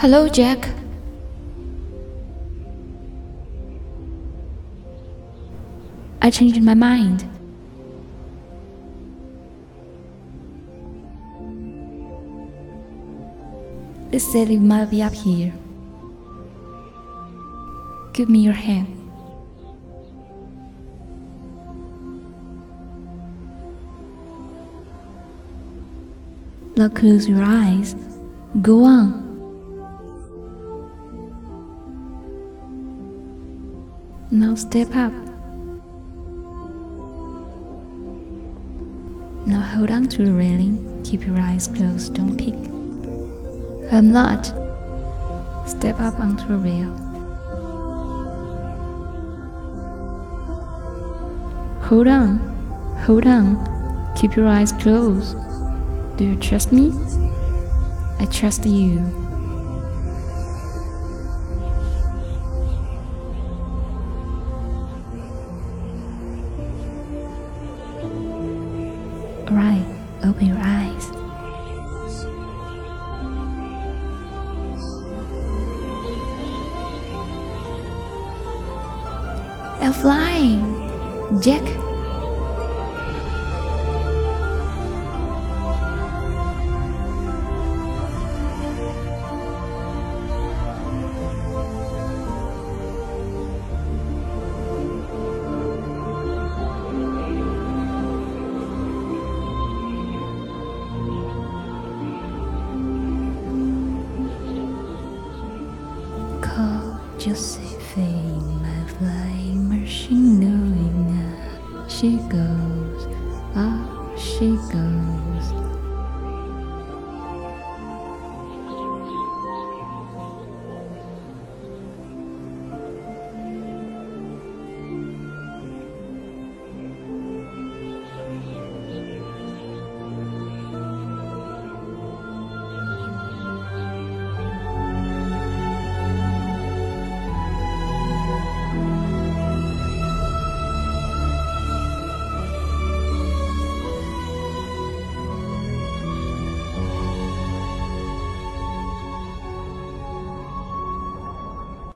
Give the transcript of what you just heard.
Hello, Jack. I changed my mind. They said you might be up here. Give me your hand. Now close your eyes. Go on. Now step up. Now hold on to the railing. Keep your eyes closed. Don't peek. I'm not. Step up onto the rail. Hold on. Hold on. Keep your eyes closed. Do you trust me? I trust you. Alright, open your eyes. I'm flying! Jack! Josephine, my flying machine, knowing that she goes, ah, she goes.